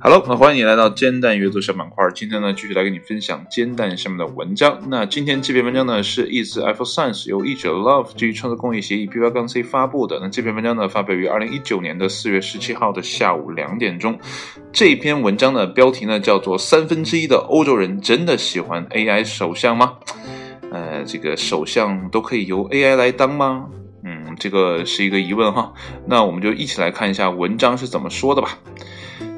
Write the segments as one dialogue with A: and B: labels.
A: Hello，那欢迎你来到煎蛋阅读小板块。今天呢，继续来给你分享煎蛋下面的文章。那今天这篇文章呢，是译自 Apple Science 由译者 Love 基于创作公益协议 B 八杠 C 发布的。那这篇文章呢，发表于二零一九年的四月十七号的下午两点钟。这篇文章的标题呢，叫做“三分之一的欧洲人真的喜欢 AI 首相吗？”呃，这个首相都可以由 AI 来当吗？这个是一个疑问哈。那我们就一起来看一下文章是怎么说的吧。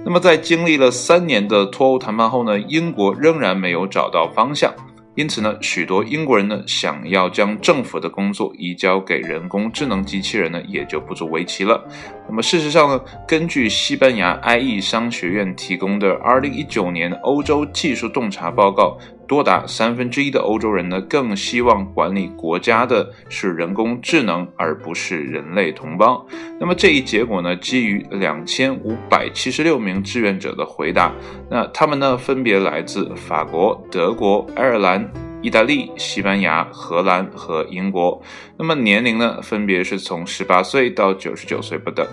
A: 那么，在经历了三年的脱欧谈判后呢，英国仍然没有找到方向。因此呢，许多英国人呢想要将政府的工作移交给人工智能机器人呢，也就不足为奇了。那么事实上呢，根据西班牙 IE 商学院提供的2019年欧洲技术洞察报告。多达三分之一的欧洲人呢，更希望管理国家的是人工智能，而不是人类同胞。那么这一结果呢，基于两千五百七十六名志愿者的回答，那他们呢，分别来自法国、德国、爱尔兰、意大利、西班牙、荷兰和英国。那么年龄呢，分别是从十八岁到九十九岁不等。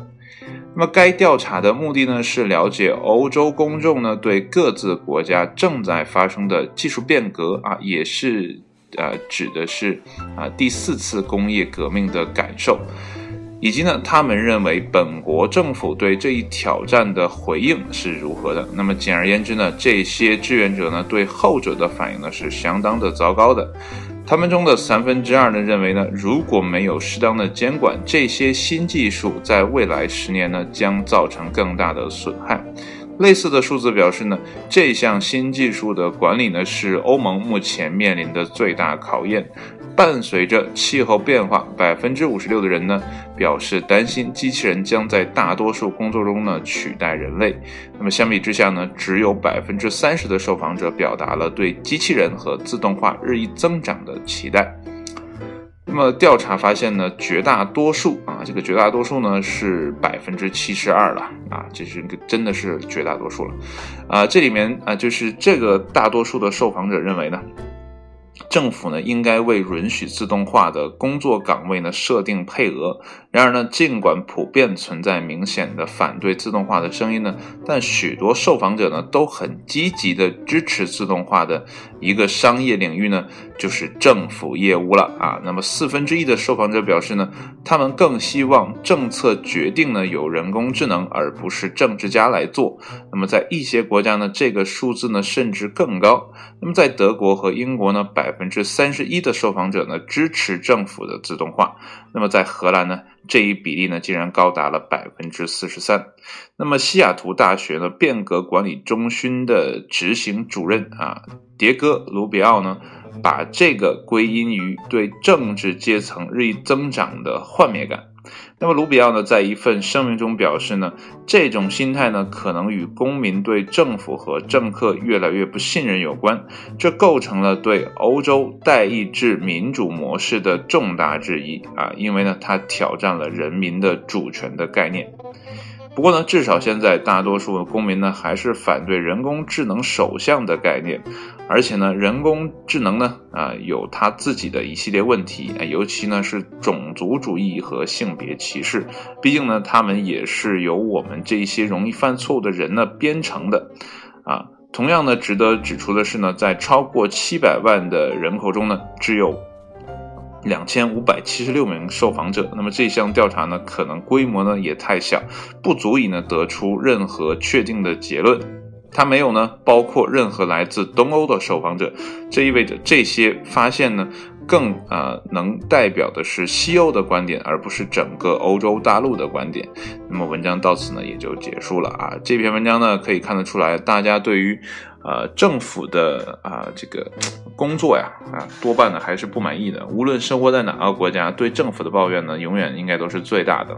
A: 那么该调查的目的呢，是了解欧洲公众呢对各自国家正在发生的技术变革啊，也是呃指的是啊第四次工业革命的感受，以及呢他们认为本国政府对这一挑战的回应是如何的。那么简而言之呢，这些志愿者呢对后者的反应呢是相当的糟糕的。他们中的三分之二呢认为呢，如果没有适当的监管，这些新技术在未来十年呢将造成更大的损害。类似的数字表示呢，这项新技术的管理呢是欧盟目前面临的最大考验。伴随着气候变化，百分之五十六的人呢表示担心机器人将在大多数工作中呢取代人类。那么相比之下呢，只有百分之三十的受访者表达了对机器人和自动化日益增长的期待。那么调查发现呢，绝大多数啊，这个绝大多数呢是百分之七十二了啊，这是真的是绝大多数了啊。这里面啊，就是这个大多数的受访者认为呢。政府呢，应该为允许自动化的工作岗位呢设定配额。然而呢，尽管普遍存在明显的反对自动化的声音呢，但许多受访者呢都很积极的支持自动化的一个商业领域呢，就是政府业务了啊。那么四分之一的受访者表示呢，他们更希望政策决定呢有人工智能而不是政治家来做。那么在一些国家呢，这个数字呢甚至更高。那么在德国和英国呢，百分之三十一的受访者呢支持政府的自动化。那么在荷兰呢？这一比例呢，竟然高达了百分之四十三。那么，西雅图大学呢变革管理中心的执行主任啊，迭戈·卢比奥呢，把这个归因于对政治阶层日益增长的幻灭感。那么卢比奥呢，在一份声明中表示呢，这种心态呢，可能与公民对政府和政客越来越不信任有关，这构成了对欧洲代议制民主模式的重大质疑啊，因为呢，它挑战了人民的主权的概念。不过呢，至少现在大多数的公民呢，还是反对人工智能首相的概念。而且呢，人工智能呢，啊，有它自己的一系列问题啊，尤其呢是种族主义和性别歧视。毕竟呢，他们也是由我们这些容易犯错误的人呢编程的，啊。同样呢，值得指出的是呢，在超过七百万的人口中呢，只有两千五百七十六名受访者。那么这项调查呢，可能规模呢也太小，不足以呢得出任何确定的结论。它没有呢，包括任何来自东欧的受访者，这意味着这些发现呢，更呃能代表的是西欧的观点，而不是整个欧洲大陆的观点。那么文章到此呢也就结束了啊。这篇文章呢可以看得出来，大家对于呃政府的啊这个工作呀啊多半呢还是不满意的。无论生活在哪个国家，对政府的抱怨呢永远应该都是最大的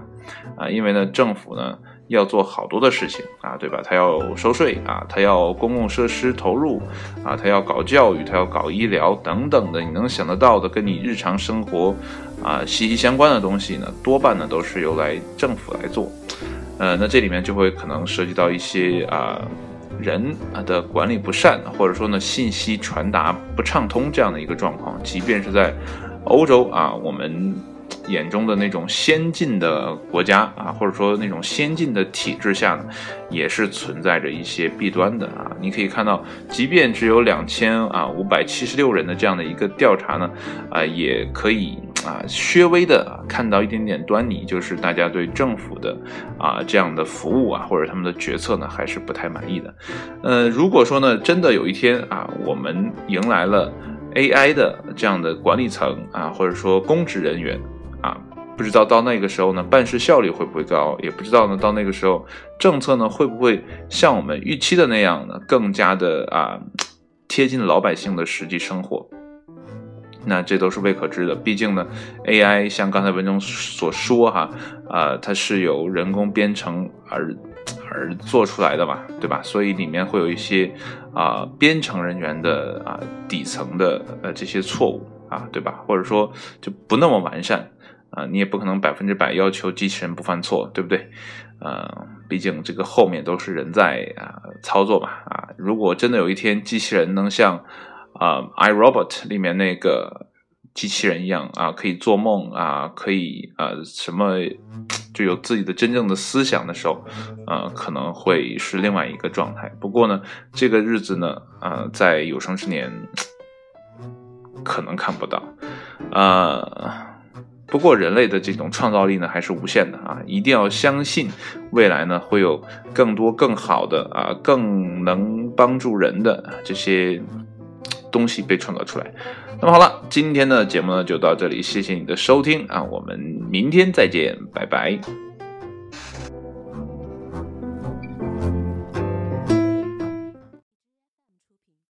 A: 啊，因为呢政府呢。要做好多的事情啊，对吧？他要收税啊，他要公共设施投入啊，他要搞教育，他要搞医疗等等的，你能想得到的，跟你日常生活啊息息相关的东西呢，多半呢都是由来政府来做。呃，那这里面就会可能涉及到一些啊人的管理不善，或者说呢信息传达不畅通这样的一个状况。即便是在欧洲啊，我们。眼中的那种先进的国家啊，或者说那种先进的体制下呢，也是存在着一些弊端的啊。你可以看到，即便只有两千啊五百七十六人的这样的一个调查呢，啊，也可以啊，略微的看到一点点端倪，就是大家对政府的啊这样的服务啊，或者他们的决策呢，还是不太满意的。呃，如果说呢，真的有一天啊，我们迎来了。AI 的这样的管理层啊，或者说公职人员，不知道到那个时候呢，办事效率会不会高？也不知道呢，到那个时候政策呢会不会像我们预期的那样呢，更加的啊贴近老百姓的实际生活？那这都是未可知的。毕竟呢，AI 像刚才文中所说哈，啊，它是由人工编程而。而做出来的嘛，对吧？所以里面会有一些啊编程人员的啊底层的呃这些错误啊，对吧？或者说就不那么完善啊，你也不可能百分之百要求机器人不犯错，对不对？呃，毕竟这个后面都是人在啊操作嘛啊。如果真的有一天机器人能像啊 iRobot 里面那个。机器人一样啊，可以做梦啊，可以呃什么就有自己的真正的思想的时候，呃可能会是另外一个状态。不过呢，这个日子呢，呃在有生之年 可能看不到。呃，不过人类的这种创造力呢还是无限的啊，一定要相信未来呢会有更多更好的啊，更能帮助人的这些。东西被创造出来，那么好了，今天的节目呢就到这里，谢谢你的收听啊，我们明天再见，拜拜。